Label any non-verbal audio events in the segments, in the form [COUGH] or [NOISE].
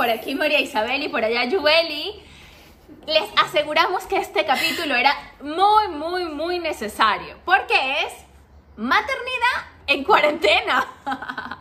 Por aquí María Isabel y por allá Jueli. Les aseguramos que este capítulo era muy, muy, muy necesario, porque es maternidad en cuarentena. [LAUGHS]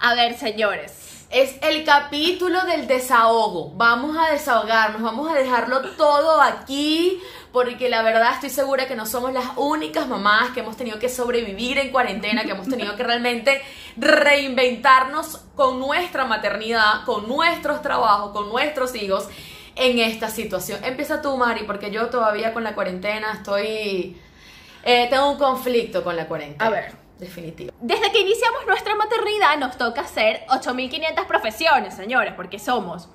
A ver, señores, Es el capítulo del desahogo. Vamos a desahogarnos, vamos a dejarlo todo aquí, porque la verdad estoy segura que no somos las únicas mamás que hemos tenido que sobrevivir en cuarentena, que hemos tenido que realmente reinventarnos con nuestra maternidad, con nuestros trabajos, con nuestros hijos en esta situación. Empieza tú, Mari, porque yo todavía con la cuarentena estoy... eh, tengo un conflicto con la cuarentena. A ver. Definitivo. Desde que iniciamos nuestra maternidad nos toca hacer 8.500 profesiones, señores, porque somos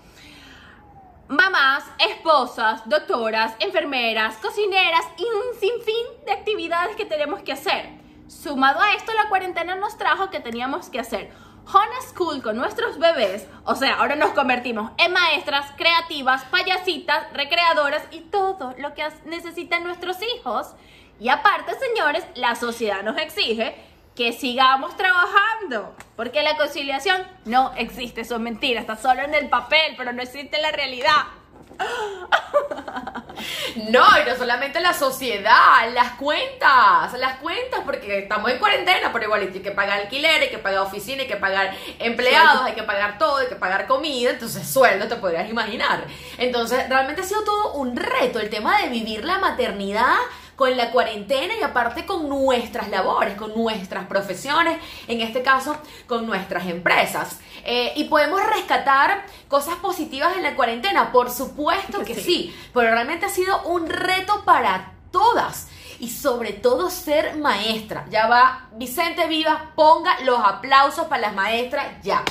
mamás, esposas, doctoras, enfermeras, cocineras y un sinfín de actividades que tenemos que hacer. Sumado a esto, la cuarentena nos trajo que teníamos que hacer homeschool con nuestros bebés, o sea, ahora nos convertimos en maestras, creativas, payasitas, recreadoras y todo lo que necesitan nuestros hijos. Y aparte, señores, la sociedad nos exige que sigamos trabajando, porque la conciliación no existe, eso es mentira, está solo en el papel, pero no existe en la realidad. [LAUGHS] No, y no solamente la sociedad, las cuentas, las cuentas, porque estamos en cuarentena, pero igual hay que pagar alquiler, hay que pagar oficina, hay que pagar empleados, hay que pagar todo, hay que pagar comida, entonces sueldo te podrías imaginar. Entonces, realmente ha sido todo un reto el tema de vivir la maternidad con la cuarentena y aparte con nuestras labores, con nuestras profesiones, en este caso con nuestras empresas. Eh, y podemos rescatar cosas positivas en la cuarentena, por supuesto que Sí. sí, pero realmente ha sido un reto para todas. Y sobre todo ser maestra. Ya va, Vicente Vivas, ponga los aplausos para las maestras ya.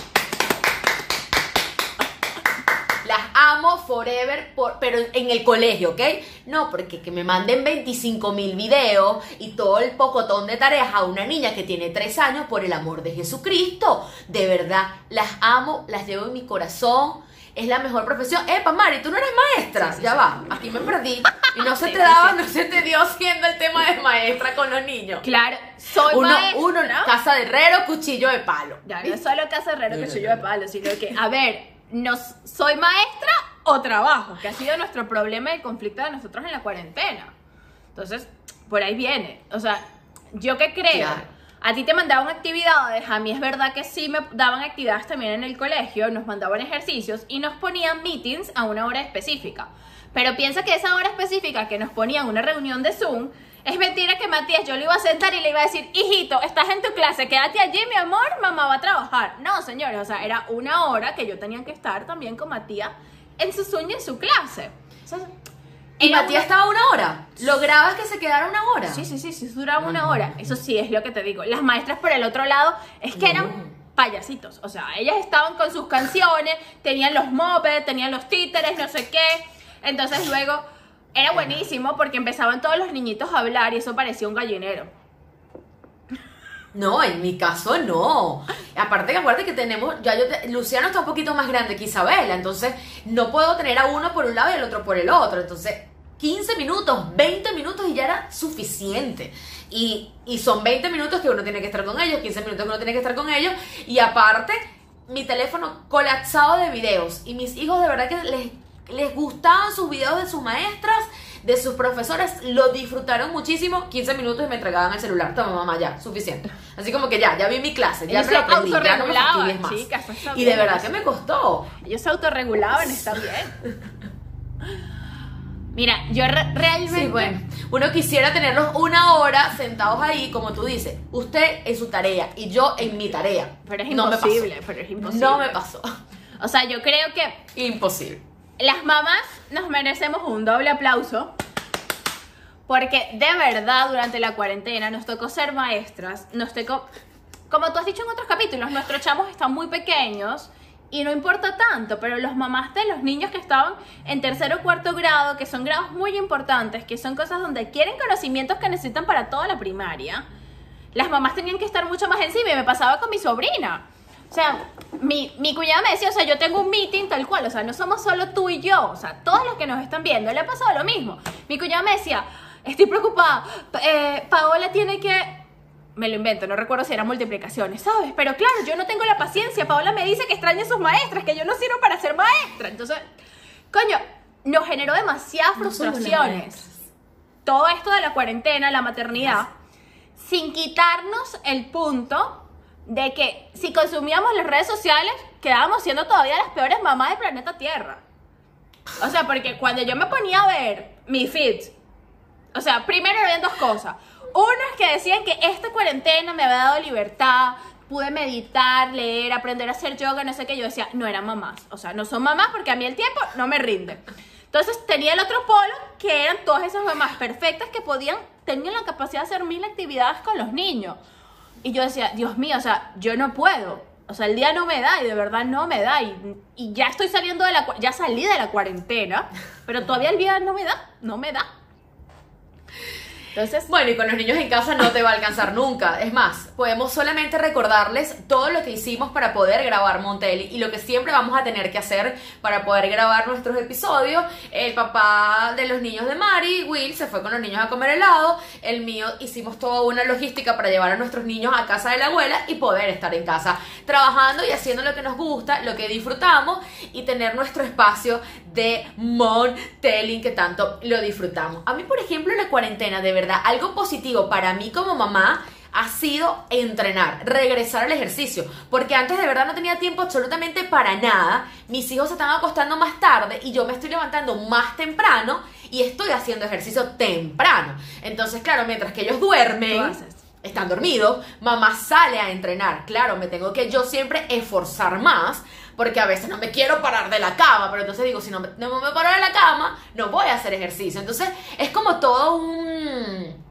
Las amo forever, por- pero en el colegio, ¿ok? No, porque que me manden 25 mil videos y todo el pocotón de tareas a una niña que tiene 3 años, por el amor de Jesucristo. De verdad, las amo, las llevo en mi corazón. Es la mejor profesión. Epa, Mari, tú no eres maestra. Sí, sí, ya sí. va, aquí me perdí. Y no se Sí, te daba, sí. no se te dio siendo el tema de maestra con los niños. Claro, soy Uno, maestra. uno, casa de herrero, cuchillo de palo. Ya, no es solo casa herrero que soy yo de palo, sino que, a ver, no soy maestra o trabajo, que ha sido nuestro problema y el conflicto de nosotros en la cuarentena. Entonces, por ahí viene. O sea, yo que creo, Claro. a ti te mandaban actividades, a mí es verdad que sí me daban actividades también en el colegio, nos mandaban ejercicios y nos ponían meetings a una hora específica. Pero piensa que esa hora específica que nos ponían una reunión de Zoom, es mentira que Matías yo le iba a sentar y le iba a decir, hijito, estás en tu clase, quédate allí, mi amor, mamá va a trabajar. No, señores, o sea, era una hora que yo tenía que estar también con Matías en su sueño, en su clase. O sea, Y Matías estaba una hora. ¿Lograbas que se quedara una hora? Sí, sí, sí, sí, duraba una hora. Eso sí es lo que te digo. Las maestras por el otro lado es que eran payasitos. O sea, ellas estaban con sus canciones, tenían los mopeds, tenían los títeres, no sé qué. Entonces luego era buenísimo porque empezaban todos los niñitos a hablar y eso parecía un gallinero. No, en mi caso no. Aparte que acuérdate que tenemos, ya yo te- Luciano está un poquito más grande que Isabela, entonces no puedo tener a uno por un lado y al otro por el otro. Entonces, 15 minutos, 20 minutos y ya era suficiente. Y, y son 20 minutos que uno tiene que estar con ellos, 15 minutos que uno tiene que estar con ellos. Y aparte, mi teléfono colapsado de videos. Y mis hijos de verdad que les, les gustaban sus videos de sus maestras, de sus profesores, lo disfrutaron muchísimo. 15 minutos y me entregaban el celular. Toma, mamá, ya, suficiente. Así como que ya, ya vi mi clase, ya se aprendí, ya no me autorregulaban, fastidies más. chicas, eso está y de verdad que me costó. Ellos se autorregulaban, está bien. [LAUGHS] Mira, yo re- realmente... Sí, bueno, uno quisiera tenerlos una hora sentados ahí, como tú dices, usted en su tarea y yo en mi tarea. Pero es No me pasó. imposible, pero es imposible. No me pasó. O sea, yo creo que Imposible. Las mamás nos merecemos un doble aplauso porque de verdad durante la cuarentena nos tocó ser maestras, nos tocó, como tú has dicho en otros capítulos, nuestros chamos están muy pequeños y no importa tanto, pero los mamás de los niños que estaban en tercero o cuarto grado, que son grados muy importantes, que son cosas donde quieren conocimientos que necesitan para toda la primaria, las mamás tenían que estar mucho más encima y me pasaba con mi sobrina. O sea, mi, mi cuñada me decía, o sea, yo tengo un meeting tal cual, o sea, no somos solo tú y yo, o sea, todos los que nos están viendo, le ha pasado lo mismo. Mi cuñada me decía, estoy preocupada, Pa- eh, Paola tiene que me lo invento, no recuerdo si eran multiplicaciones, ¿sabes? Pero claro, yo no tengo la paciencia. Paola me dice que extraña a sus maestras, que yo no sirvo para ser maestra. Entonces, coño, nos generó demasiadas No frustraciones. Todo esto de la cuarentena, la maternidad, sin quitarnos el punto de que si consumíamos las redes sociales, quedábamos siendo todavía las peores mamás del planeta Tierra. O sea, porque cuando yo me ponía a ver mi feed, o sea, primero habían dos cosas. Unas que decían que esta cuarentena me había dado libertad, pude meditar, leer, aprender a hacer yoga, no sé qué. Yo decía, no eran mamás. O sea, no son mamás porque a mí el tiempo no me rinde. Entonces tenía el otro polo que eran todas esas mamás perfectas que podían, tenían la capacidad de hacer mil actividades con los niños. Y yo decía, Dios mío, o sea, yo no puedo. O sea, el día no me da y de verdad no me da. Y, y ya estoy saliendo de la, ya salí de la cuarentena, pero todavía el día no me da, no me da. Entonces, Bueno, y con los niños en casa no te va a alcanzar nunca. Es más, podemos solamente recordarles todo lo que hicimos para poder grabar Montelli y lo que siempre vamos a tener que hacer para poder grabar nuestros episodios. El papá de los niños de Mari, Will, se fue con los niños a comer helado. El mío hicimos toda una logística para llevar a nuestros niños a casa de la abuela y poder estar en casa trabajando y haciendo lo que nos gusta, lo que disfrutamos y tener nuestro espacio de Montelling que tanto lo disfrutamos. A mí, por ejemplo, la cuarentena, de verdad, algo positivo para mí como mamá ha sido entrenar, regresar al ejercicio, porque antes de verdad no tenía tiempo absolutamente para nada. Mis hijos se están acostando más tarde y yo me estoy levantando más temprano y estoy haciendo ejercicio temprano. Entonces, claro, mientras que ellos duermen, están dormidos, mamá sale a entrenar. Claro, me tengo que yo siempre esforzar más, porque a veces no me quiero parar de la cama, pero entonces digo, si no me, no me paro de la cama, no voy a hacer ejercicio. Entonces es como todo un,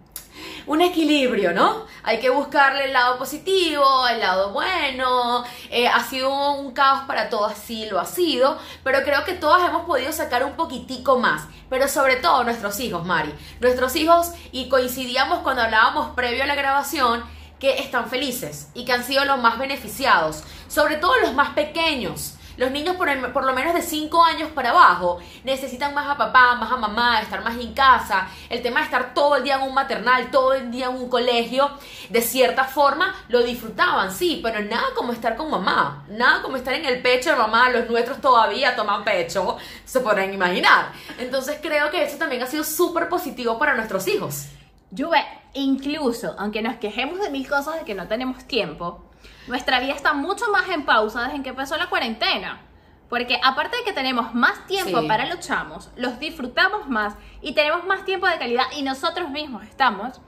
un equilibrio, ¿no? Hay que buscarle el lado positivo, el lado bueno. Eh, ha sido un caos para todas, sí lo ha sido, pero creo que todas hemos podido sacar un poquitico más. Pero sobre todo nuestros hijos, Mari. Nuestros hijos, y coincidíamos cuando hablábamos previo a la grabación, que están felices y que han sido los más beneficiados, sobre todo los más pequeños. Los niños por, por lo menos de 5 años para abajo necesitan más a papá, más a mamá, estar más en casa. El tema de estar todo el día en un maternal, todo el día en un colegio, de cierta forma lo disfrutaban, sí, pero nada como estar con mamá, nada como estar en el pecho de mamá. Los nuestros todavía toman pecho, se podrán imaginar. Entonces creo que eso también ha sido súper positivo para nuestros hijos. Juve, incluso, aunque nos quejemos de mil cosas de que no tenemos tiempo, nuestra vida está mucho más en pausa desde que empezó la cuarentena. Porque aparte de que tenemos más tiempo Sí. para los chamos, los disfrutamos más y tenemos más tiempo de calidad y nosotros mismos estamos,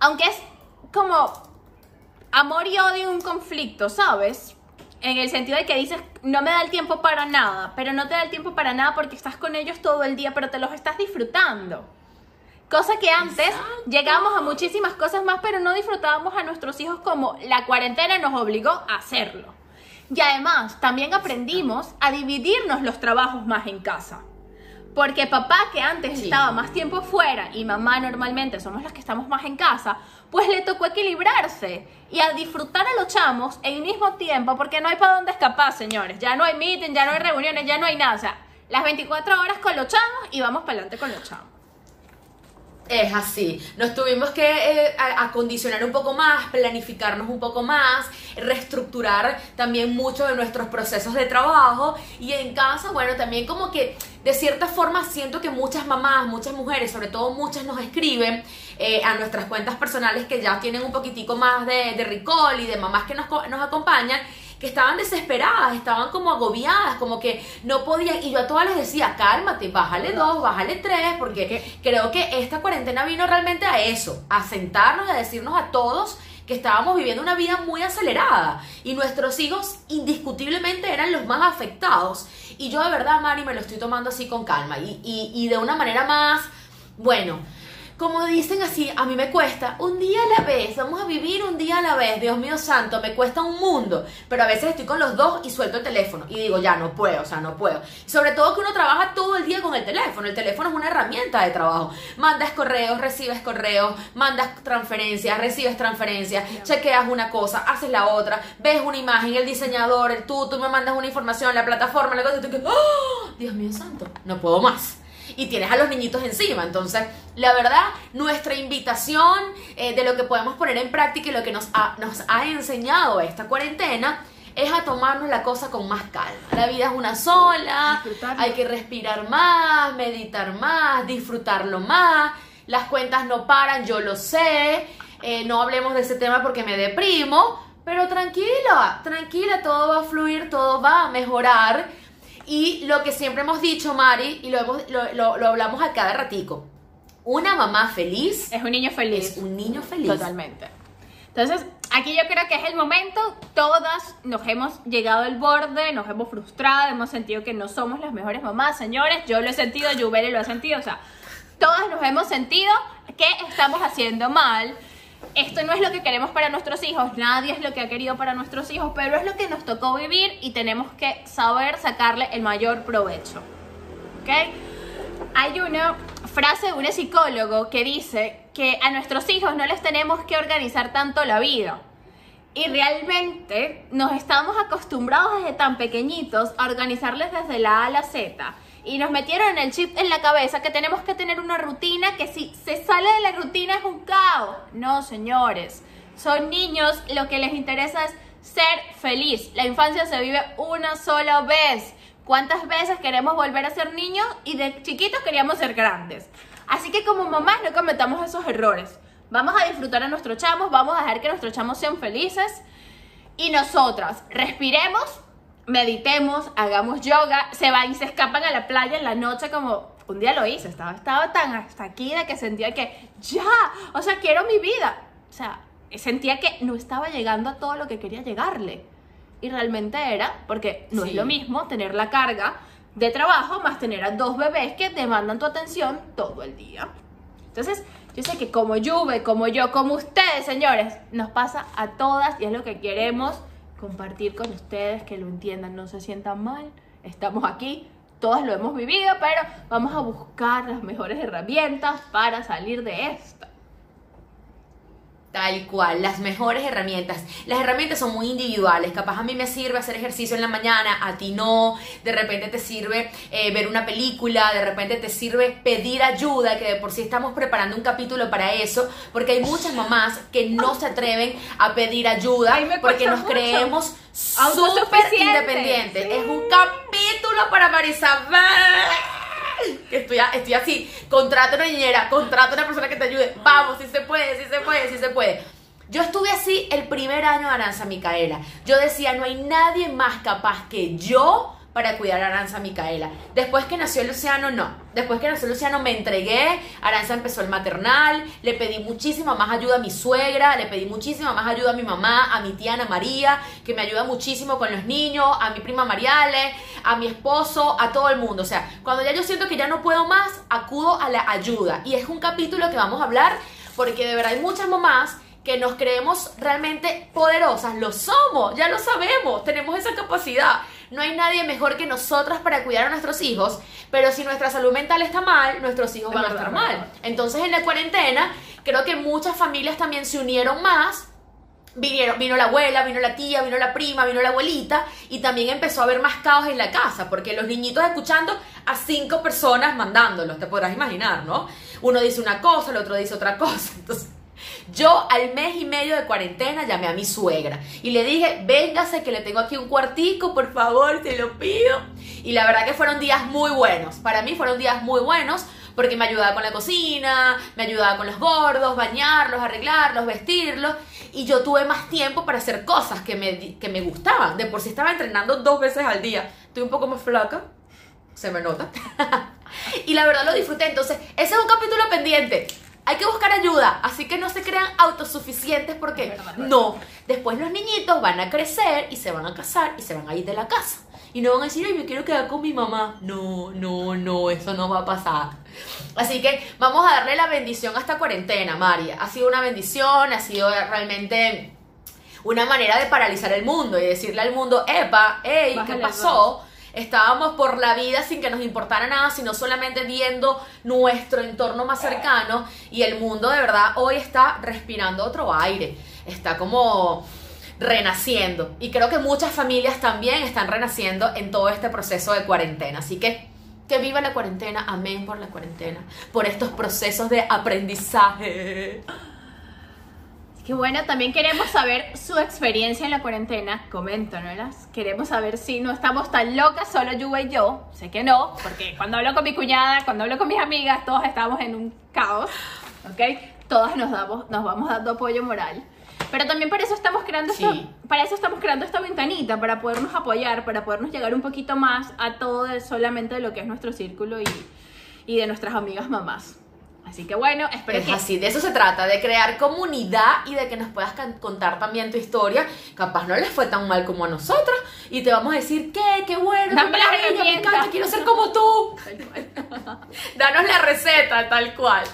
aunque es como amor y odio un conflicto, ¿sabes? En el sentido de que dices, no me da el tiempo para nada, pero no te da el tiempo para nada porque estás con ellos todo el día, pero te los estás disfrutando. Cosa que antes Exacto. llegábamos a muchísimas cosas más, pero no disfrutábamos a nuestros hijos como la cuarentena nos obligó a hacerlo. Y además, también aprendimos a dividirnos los trabajos más en casa. Porque papá, que antes Sí. estaba más tiempo fuera, y mamá normalmente somos las que estamos más en casa, pues le tocó equilibrarse y a disfrutar a los chamos en el mismo tiempo, porque no hay para dónde escapar, señores. Ya no hay meeting, ya no hay reuniones, ya no hay nada. O sea, las 24 horas con los chamos y vamos para adelante con los chamos. Es así, nos tuvimos que eh, acondicionar un poco más, planificarnos un poco más, reestructurar también mucho de nuestros procesos de trabajo. Y en casa, bueno, también como que de cierta forma siento que muchas mamás, muchas mujeres, sobre todo muchas nos escriben eh, a nuestras cuentas personales que ya tienen un poquitico más de, de recall y de mamás que nos, nos acompañan que estaban desesperadas, estaban como agobiadas, como que no podían, y yo a todas les decía, cálmate, bájale dos, bájale tres, porque creo que esta cuarentena vino realmente a eso, a sentarnos y a decirnos a todos que estábamos viviendo una vida muy acelerada. Y nuestros hijos indiscutiblemente eran los más afectados. Y yo de verdad, Mari, me lo estoy tomando así con calma. Y, y, y de una manera más, bueno, como dicen así, a mí me cuesta un día a la vez, vamos a vivir un día a la vez, Dios mío santo, me cuesta un mundo, pero a veces estoy con los dos y suelto el teléfono y digo, ya no puedo, o sea, no puedo. Y sobre todo que uno trabaja todo el día con el teléfono, el teléfono es una herramienta de trabajo. Mandas correos, recibes correos, mandas transferencias, recibes transferencias, chequeas una cosa, haces la otra, ves una imagen, el diseñador, el tú, tú me mandas una información, la plataforma, la cosa, y tú que, ¡oh! Dios mío santo, no puedo más. Y tienes a los niñitos encima. Entonces, la verdad, nuestra invitación eh, de lo que podemos poner en práctica y lo que nos ha, nos ha enseñado esta cuarentena es a tomarnos la cosa con más calma. La vida es una sola, hay que respirar más, meditar más, disfrutarlo más. Las cuentas no paran, yo lo sé. Eh, no hablemos de ese tema porque me deprimo, pero tranquila, tranquila, todo va a fluir, todo va a mejorar. Y lo que siempre hemos dicho, Mari, y lo, hemos- lo, lo- lo hablamos a cada ratico, una mamá feliz Es un niño feliz. es un niño feliz. Totalmente. Entonces, aquí yo creo que es el momento, todas nos hemos llegado al borde, nos hemos frustrado, hemos sentido que no somos las mejores mamás, señores, yo lo he sentido, Yubeli lo ha sentido, o sea, todas nos hemos sentido que estamos haciendo mal. Esto no es lo que queremos para nuestros hijos, nadie es lo que ha querido para nuestros hijos, pero es lo que nos tocó vivir y tenemos que saber sacarle el mayor provecho. ¿Ok? Hay una frase de un psicólogo que dice que a nuestros hijos no les tenemos que organizar tanto la vida. Y realmente nos estamos acostumbrados desde tan pequeñitos a organizarles desde la A a la Z. Y nos metieron el chip en la cabeza que tenemos que tener una rutina que si se sale de la rutina es un caos. No, señores. Son niños, lo que les interesa es ser feliz. La infancia se vive una sola vez. ¿Cuántas veces queremos volver a ser niños y de chiquitos queríamos ser grandes? Así que como mamás no cometamos esos errores. Vamos a disfrutar a nuestros chamos, vamos a dejar que nuestros chamos sean felices y nosotras respiremos, meditemos, hagamos yoga, se van y se escapan a la playa en la noche como un día lo hice, estaba, estaba tan hasta aquí de que sentía que ya, o sea, quiero mi vida. O sea, sentía que no estaba llegando a todo lo que quería llegarle. Y realmente era, porque no Sí. es lo mismo tener la carga de trabajo más tener a dos bebés que demandan tu atención todo el día. Entonces, yo sé que como Juve, como yo, como ustedes, señores, nos pasa a todas y es lo que queremos compartir con ustedes, que lo entiendan, no se sientan mal. Estamos aquí, todas lo hemos vivido, pero vamos a buscar las mejores herramientas para salir de esto. Tal cual, las mejores herramientas. Las herramientas son muy individuales. Capaz a mí me sirve hacer ejercicio en la mañana, a ti no. De repente te sirve eh, ver una película, de repente te sirve pedir ayuda, que de por sí estamos preparando un capítulo para eso, porque hay muchas mamás que no se atreven a pedir ayuda porque nos mucho. creemos súper independientes. Sí. Es un capítulo para Marisabel. Que estoy, estoy así, contrata una niñera, contrata una persona que te ayude. Vamos, si se puede, si se puede, si se puede. Yo estuve así el primer año de Aranza Micaela. Yo decía, no hay nadie más capaz que yo para cuidar a Aranza Micaela. Después que nació Luciano, no. Después que nació Luciano me entregué, Aranza empezó el maternal, le pedí muchísima más ayuda a mi suegra, le pedí muchísima más ayuda a mi mamá, a mi tía Ana María, que me ayuda muchísimo con los niños, a mi prima Mariale, a mi esposo, a todo el mundo. O sea, cuando ya yo siento que ya no puedo más, acudo a la ayuda. Y es un capítulo que vamos a hablar porque de verdad hay muchas mamás que nos creemos realmente poderosas, lo somos, ya lo sabemos, tenemos esa capacidad. No hay nadie mejor que nosotras para cuidar a nuestros hijos, pero si nuestra salud mental está mal, nuestros hijos van a estar es mal. Entonces en la cuarentena creo que muchas familias también se unieron más. Vinieron, vino la abuela, vino la tía, vino la prima, vino la abuelita y también empezó a haber más caos en la casa porque los niñitos escuchando a cinco personas mandándolos, te podrás imaginar, ¿no? Uno dice una cosa, el otro dice otra cosa. [LAUGHS] Entonces, yo al mes y medio de cuarentena llamé a mi suegra y le dije, véngase que le tengo aquí un cuartico, por favor, te lo pido. Y la verdad que fueron días muy buenos. Para mí fueron días muy buenos porque me ayudaba con la cocina, me ayudaba con los gordos, bañarlos, arreglarlos, vestirlos. Y yo tuve más tiempo para hacer cosas que me, que me gustaban. De por sí estaba entrenando dos veces al día. Estoy un poco más flaca, se me nota. [LAUGHS] y la verdad lo disfruté. Entonces, ese es un capítulo pendiente. Hay que buscar ayuda, así que no se crean autosuficientes porque no, después los niñitos van a crecer y se van a casar y se van a ir de la casa. Y no van a decir, ay, me quiero quedar con mi mamá. No, no, no, eso no va a pasar. Así que vamos a darle la bendición a esta cuarentena, María. Ha sido una bendición, ha sido realmente una manera de paralizar el mundo y decirle al mundo, epa, hey, ¿qué pasó? Estábamos por la vida sin que nos importara nada, sino solamente viendo nuestro entorno más cercano. Y el mundo de verdad hoy está respirando otro aire, está como renaciendo. Y creo que muchas familias también están renaciendo en todo este proceso de cuarentena, así que Que viva la cuarentena, amén por la cuarentena, por estos procesos de aprendizaje. Qué bueno, también queremos saber su experiencia en la cuarentena. Coméntanoslas. Queremos saber si no estamos tan locas, solo Yuba y yo. Sé que no, porque cuando hablo con mi cuñada, cuando hablo con mis amigas, todos estamos en un caos. ¿Ok? Todas nos, damos, nos vamos dando apoyo moral. Pero también para eso estamos creando Sí. esta, para eso estamos creando esta ventanita, para podernos apoyar, para podernos llegar un poquito más a todo de solamente de lo que es nuestro círculo y, y de nuestras amigas mamás. Así que bueno, espero Es que así, de eso se trata, de crear comunidad y de que nos puedas contar también tu historia. Capaz no les fue tan mal como a nosotras y te vamos a decir, ¿qué? ¡Qué bueno! Dame qué maravilla, me encanta, quiero ser como tú! [LAUGHS] Danos la receta, tal cual.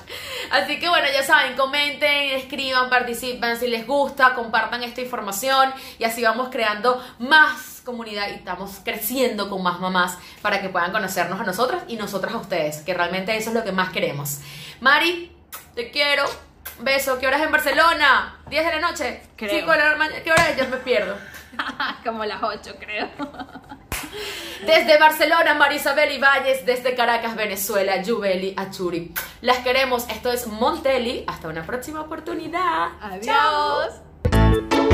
Así que bueno, ya saben, comenten, escriban, participen si les gusta, compartan esta información y así vamos creando más comunidad y estamos creciendo con más mamás para que puedan conocernos a nosotras y nosotras a ustedes, que realmente eso es lo que más queremos. Mari, te quiero. Beso. ¿Qué hora es en Barcelona? ¿10 de la noche? Creo. 5 de la mañana. ¿Qué hora es? Yo me pierdo. [LAUGHS] como las 8 creo. Desde Barcelona, Marisabel Ibáñez. Desde Caracas, Venezuela, Jubeli Achuri. Las queremos. Esto es Montelli. Hasta una próxima oportunidad. Adiós. Chao.